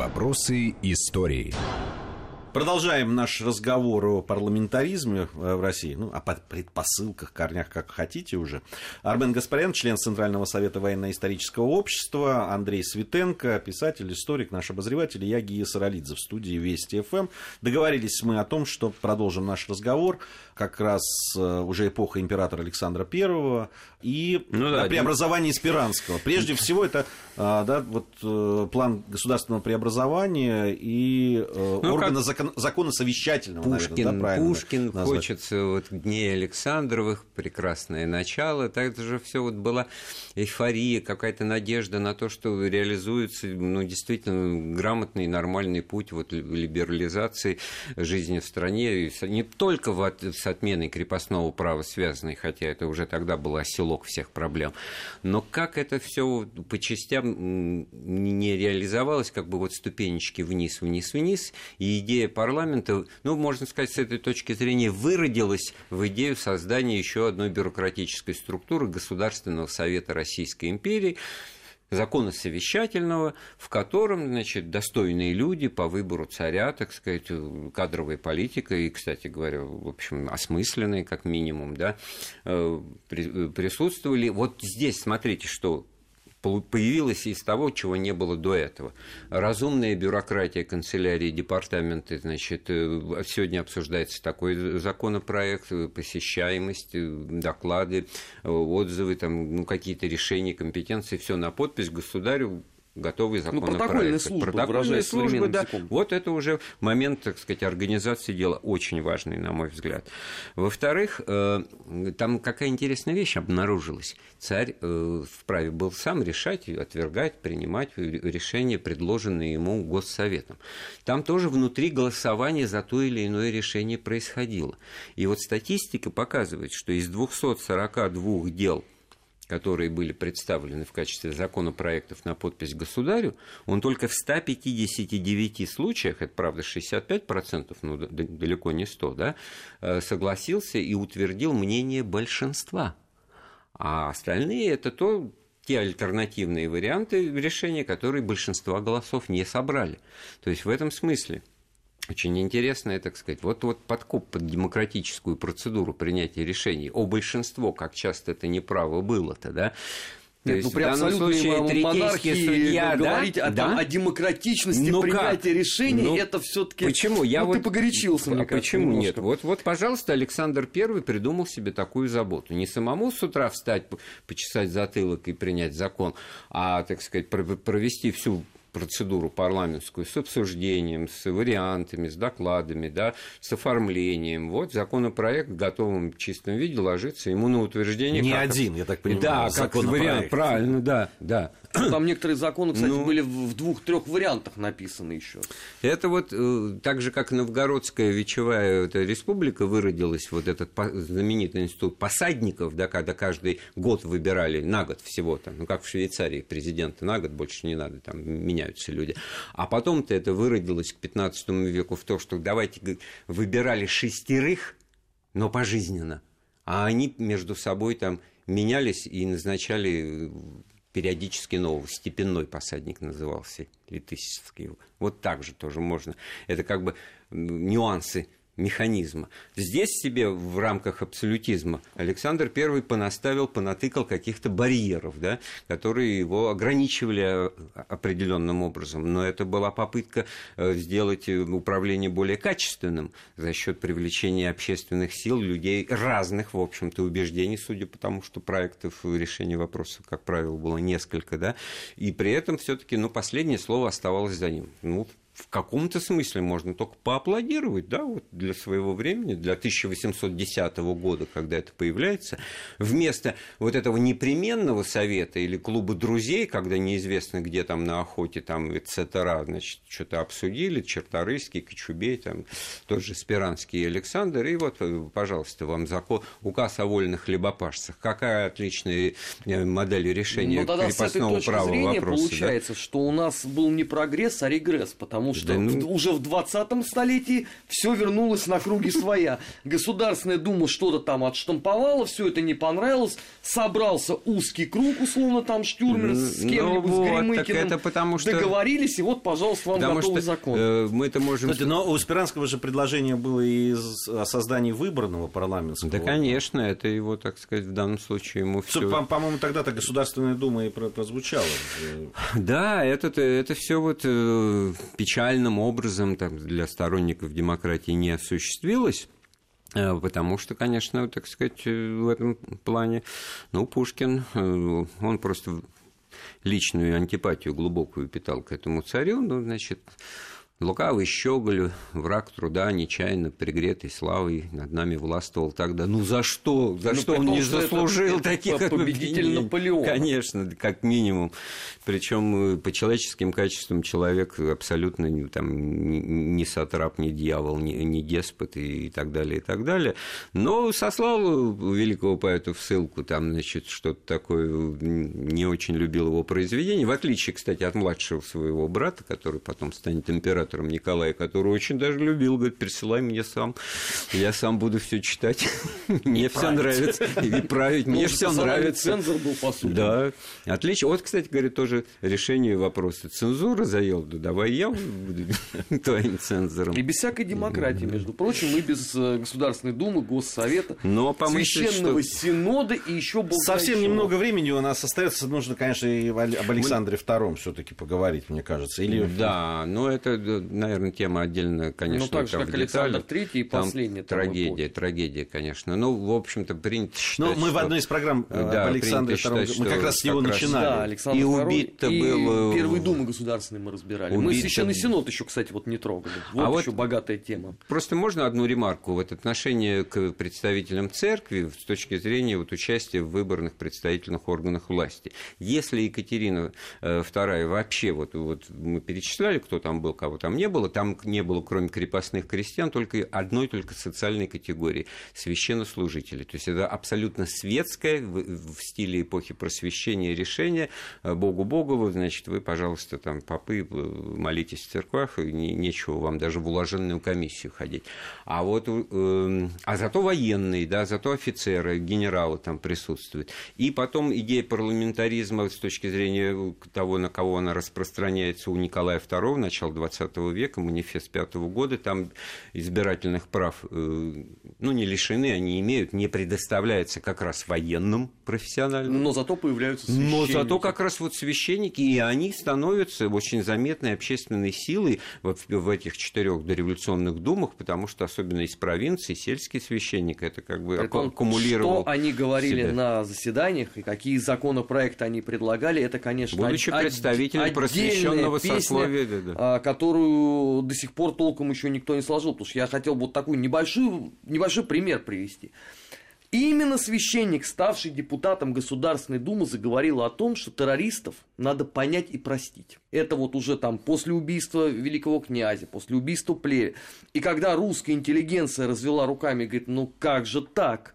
Вопросы истории. Продолжаем наш разговор о парламентаризме в России, ну, о предпосылках, корнях, как хотите уже. Армен Гаспарян, член Центрального совета военно-исторического общества, Андрей Светенко, писатель, историк, наш обозреватель, я Гия Саралидзе в студии Вести ФМ. Договорились мы о том, что продолжим наш разговор как раз э, уже эпоха императора Александра I и ну, да, преобразование Спиранского. Прежде всего, это а, да, вот, э, план государственного преобразования и э, ну, органа закон, закона совещательного, Пушкин, наверное, да, Пушкин, назвать. хочется вот дней Александровых, прекрасное начало, так же все вот была эйфория, какая-то надежда на то, что реализуется, ну, действительно, грамотный, нормальный путь вот либерализации жизни в стране, не только в, отменой крепостного права связанной, хотя это уже тогда был оселок всех проблем, но как это все по частям не реализовалось, как бы вот ступенечки вниз, вниз, вниз, и идея парламента, ну, можно сказать, с этой точки зрения, выродилась в идею создания еще одной бюрократической структуры Государственного совета Российской империи, закона совещательного, в котором, значит, достойные люди по выбору царя, так сказать, кадровая политика и, кстати говоря, в общем, осмысленные, как минимум, да, э, присутствовали. Вот здесь, смотрите, что появилось из того, чего не было до этого. Разумная бюрократия канцелярии, департаменты, значит, э, сегодня обсуждается такой законопроект, э, посещаемость, э, доклады, отзывы, там, ну, какие-то решения, компетенции, все на подпись государю готовый законопроект. Ну, протокольные службы, протокольные службы да. Языком. Вот это уже момент, так сказать, организации дела очень важный, на мой взгляд. Во-вторых, э, там какая интересная вещь обнаружилась. Царь э, вправе был сам решать, отвергать, принимать решения, предложенные ему Госсоветом. Там тоже внутри голосования за то или иное решение происходило. И вот статистика показывает, что из 242 дел которые были представлены в качестве законопроектов на подпись государю, он только в 159 случаях, это правда 65%, но далеко не 100, да, э, согласился и утвердил мнение большинства. А остальные это то, те альтернативные варианты решения, которые большинства голосов не собрали. То есть в этом смысле очень интересное, так сказать, вот, вот подкоп под демократическую процедуру принятия решений. О большинство, как часто это неправо было-то, да, то Нет, ну, при абсолютной случае, монархии судья, говорить да? О, да? о демократичности ну принятия как? решений, ну, это все таки Почему? Я ну, вот... ты погорячился, мне а кажется, Почему немножко. нет? Вот, вот, пожалуйста, Александр I придумал себе такую заботу. Не самому с утра встать, почесать затылок и принять закон, а, так сказать, провести всю процедуру парламентскую с обсуждением, с вариантами, с докладами, да, с оформлением. Вот законопроект в готовом чистом виде ложится ему на утверждение. Не как... один, я так понимаю. Да, как вариант, правильно, да, да. Там некоторые законы, кстати, ну, были в двух-трех вариантах написаны еще. Это вот э, так же, как Новгородская вечевая эта республика выродилась, вот этот знаменитый институт посадников, да, когда каждый год выбирали, на год всего, там, ну, как в Швейцарии, президента на год больше не надо, там меняются люди. А потом-то это выродилось к 15 веку в то, что давайте выбирали шестерых, но пожизненно. А они между собой там менялись и назначали периодически нового, степенной посадник назывался, летысевский. Вот так же тоже можно. Это как бы нюансы механизма. Здесь себе в рамках абсолютизма Александр I понаставил, понатыкал каких-то барьеров, да, которые его ограничивали определенным образом. Но это была попытка э, сделать э, управление более качественным за счет привлечения общественных сил, людей разных, в общем-то, убеждений, судя по тому, что проектов решения вопросов, как правило, было несколько, да, и при этом все-таки, ну, последнее слово оставалось за ним. Ну, в каком-то смысле можно только поаплодировать, да, вот для своего времени, для 1810 года, когда это появляется, вместо вот этого непременного совета или клуба друзей, когда неизвестно, где там на охоте, там, etc., значит, что-то обсудили, Черторыйский, Кочубей, там, тот же Спиранский и Александр, и вот, пожалуйста, вам закон, указ о вольных хлебопашцах. Какая отличная э, модель решения ну, тогда крепостного с этой точки права зрения вопроса. Получается, да? что у нас был не прогресс, а регресс, потому потому что да, ну... уже в 20 столетии все вернулось на круги своя. Государственная дума что-то там отштамповала, все это не понравилось, собрался узкий круг, условно, там Штюрмер с ну кем-нибудь, ну, с Горемыкиным, это потому что... договорились, и вот, пожалуйста, вам потому готовый что, закон. Э, мы это можем... Кстати, но у Спиранского же предложение было и о создании выборного парламентского. Да, конечно, это его, так сказать, в данном случае ему все... По- по-моему, тогда-то Государственная Дума и прозвучала. Да, это, это все вот э, печальным образом там, для сторонников демократии не осуществилось. Э, потому что, конечно, так сказать, э, в этом плане, ну, Пушкин, он просто личную антипатию глубокую питал к этому царю, ну, значит, Лукавый щеголь, враг труда, нечаянно пригретый славой, над нами властвовал тогда. Ну за что? За ну, что он не заслужил это, таких это победитель Наполеона? Конечно, как минимум. Причем э, по человеческим качествам человек абсолютно там, не сатрап, не дьявол, не, не деспот и, и так далее, и так далее. Но сослал великого поэта в ссылку, там, значит, что-то такое, не очень любил его произведение, в отличие, кстати, от младшего своего брата, который потом станет императором императором Николая, который очень даже любил, говорит, присылай мне сам, я сам буду все читать, мне все нравится, и править, мне все нравится. Цензор был, по сути. Да, отлично. Вот, кстати, говорит, тоже решение вопроса цензуры заел, да давай я буду твоим цензором. И без всякой демократии, между прочим, и без э, Государственной Думы, Госсовета, Но Священного Синода и еще Бог Совсем немного времени у нас остается, нужно, конечно, и об Александре II все-таки поговорить, мне кажется. Или... Да, но это наверное, тема отдельно, конечно, ну, так же, как Александр Третий и последний. Трагедия, трагедия, конечно. Ну, в общем-то, принято считать, Но мы что... в одной из программ э, да, Александре II, мы как раз с него начинали. Да, Александр и убит-то был... Первые думы государственные мы разбирали. Убит мы Священный Синод еще, кстати, вот не трогали. Вот а еще вот богатая тема. Просто можно одну ремарку? Вот отношение к представителям церкви с точки зрения вот, участия в выборных представительных органах власти. Если Екатерина II э, вообще, вот, вот мы перечисляли, кто там был, кого там не было, там не было, кроме крепостных крестьян, только одной только социальной категории – священнослужители. То есть это абсолютно светское в, стиле эпохи просвещения решение. Э, Богу Богу, вы, значит, вы, пожалуйста, там, попы, э, молитесь в церквах, и не, нечего вам даже в уложенную комиссию ходить. А вот, э, а зато военные, да, зато офицеры, генералы там присутствуют. И потом идея парламентаризма с точки зрения того, на кого она распространяется у Николая II, начала 20 века, манифест пятого года, там избирательных прав, э, ну, не лишены, они имеют, не предоставляется как раз военным профессиональным. Но зато появляются священники. Но зато как раз вот священники, и они становятся очень заметной общественной силой в, в этих четырех дореволюционных думах, потому что особенно из провинции сельский священник это как бы Притом, аккумулировал. Что они говорили себя. на заседаниях и какие законопроекты они предлагали, это, конечно, Будучи од... представителем просвещенного сословия, да, да. А, которую до сих пор толком еще никто не сложил, потому что я хотел вот такой небольшой, небольшой пример привести. Именно священник, ставший депутатом Государственной Думы, заговорил о том, что террористов надо понять и простить. Это вот уже там после убийства великого князя, после убийства Плеве. И когда русская интеллигенция развела руками и говорит, ну как же так?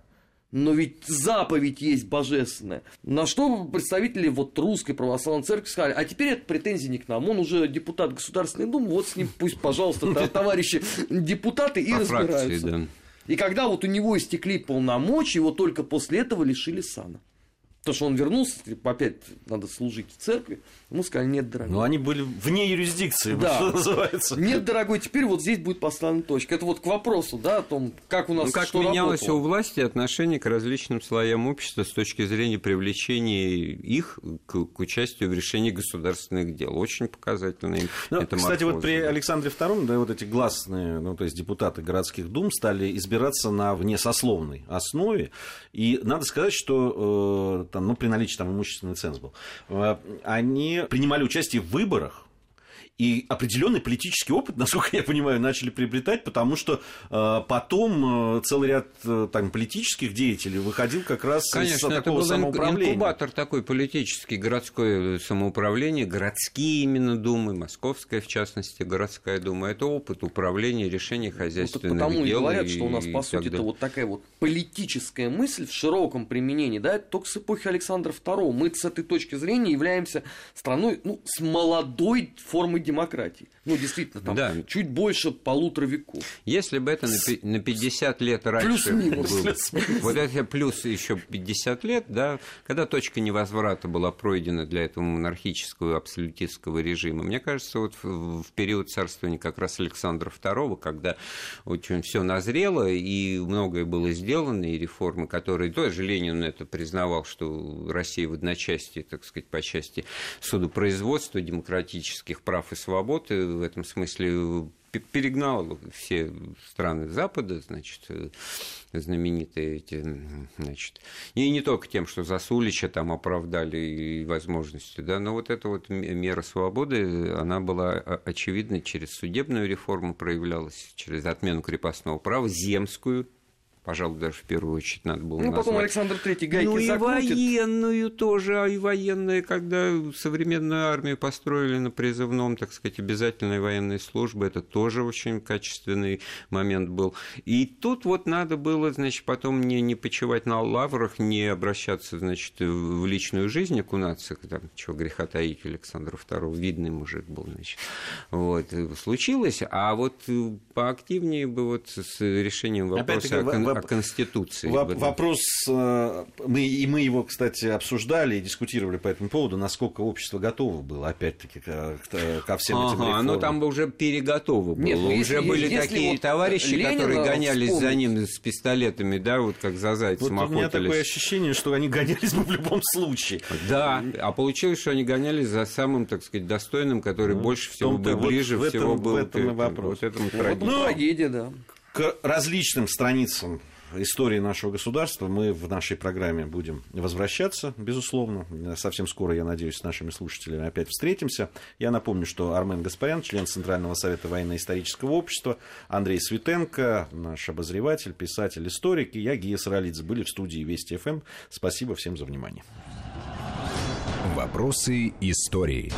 Но ведь заповедь есть божественная. На что представители вот русской православной церкви сказали, а теперь это претензии не к нам, он уже депутат Государственной Думы, вот с ним пусть, пожалуйста, товарищи депутаты и разбираются. И когда вот у него истекли полномочия, его только после этого лишили сана. Потому что он вернулся, опять надо служить в церкви. Ему сказали, нет, дорогой. Но они были вне юрисдикции, да. что называется. Нет, дорогой, теперь вот здесь будет поставлена точка. Это вот к вопросу, да, о том, как у нас ну, как что менялось работало. у власти отношение к различным слоям общества с точки зрения привлечения их к, к участию в решении государственных дел. Очень показательно. Ну, кстати, вот при Александре II, да, вот эти гласные, ну, то есть депутаты городских дум стали избираться на внесословной основе. И надо сказать, что э, ну, при наличии там имущественный ценз был, э, они принимали участие в выборах и определенный политический опыт, насколько я понимаю, начали приобретать, потому что э, потом э, целый ряд э, там, политических деятелей выходил как раз Конечно, из такого это был самоуправления. инкубатор такой политический, городское самоуправление, городские именно думы, московская, в частности, городская дума. Это опыт управления, решения хозяйственных ну, потому дел. и говорят, и, что у нас, по сути, это вот такая вот политическая мысль в широком применении, да, только с эпохи Александра II. Мы с этой точки зрения являемся страной ну, с молодой формой демократии. Ну, действительно, там Да. чуть больше полутора веков. Если бы это на пи- на 50 лет раньше Плюс-минус. было, вот это плюс еще 50 лет, да, когда точка невозврата была пройдена для этого монархического абсолютистского режима, мне кажется, вот в, период царствования как раз Александра II, когда очень все назрело и многое было сделано, и реформы, которые тоже Ленин это признавал, что Россия в одночасье, так сказать, по части судопроизводства, демократических прав и свобод, и в этом смысле перегнал все страны Запада, значит, э, знаменитые эти, значит, и не только тем, что Засулича там оправдали и возможностью, да, но вот эта вот мера свободы, она была о- очевидна через судебную реформу проявлялась, через отмену крепостного права, земскую, пожалуй, даже в первую очередь надо было Ну, потом назвать. Александр Третий гайки Ну и закрутит. военную тоже, а и военные, когда современную армию построили на призывном, так сказать, обязательной военной службы, это тоже очень качественный момент был. И тут вот надо было, значит, потом не, не почивать на лаврах, не обращаться, значит, в личную жизнь, окунаться, там, чего греха таить у Александра II, видный мужик был, значит. Вот, и случилось, а вот э, поактивнее бы вот с решением вопроса Опять-таки, воп- о Конституции. Воп-. Вопрос, э, мы, и мы его, кстати, обсуждали и дискутировали по этому поводу, насколько общество готово было, опять-таки, ко, ко всем этим Ага, реформам. оно там бы уже переготово было. Нет, ну, уже если- были если такие вот товарищи, Ленина которые гонялись за вспомнить. ним с пистолетами, да, вот как за зайцем Вот у меня охотились. такое ощущение, что они гонялись бы в любом случае. Да, а получилось, что они гонялись за самым, так сказать, достойным, который больше всего Ну, был, вот ближе в этом- всего в был. этом и к этому. вопрос. Вот этому Вот. Ну, трагедия, да. К различным страницам истории нашего государства мы в нашей программе будем возвращаться, безусловно. Совсем скоро, я надеюсь, с нашими слушателями опять встретимся. Я напомню, что Армен Гаспарян, член Центрального совета военно-исторического общества, Андрей Светенко, наш обозреватель, писатель, историк, и я, Гия Саралидзе, были в студии Вести ФМ. Спасибо всем за внимание. Вопросы истории.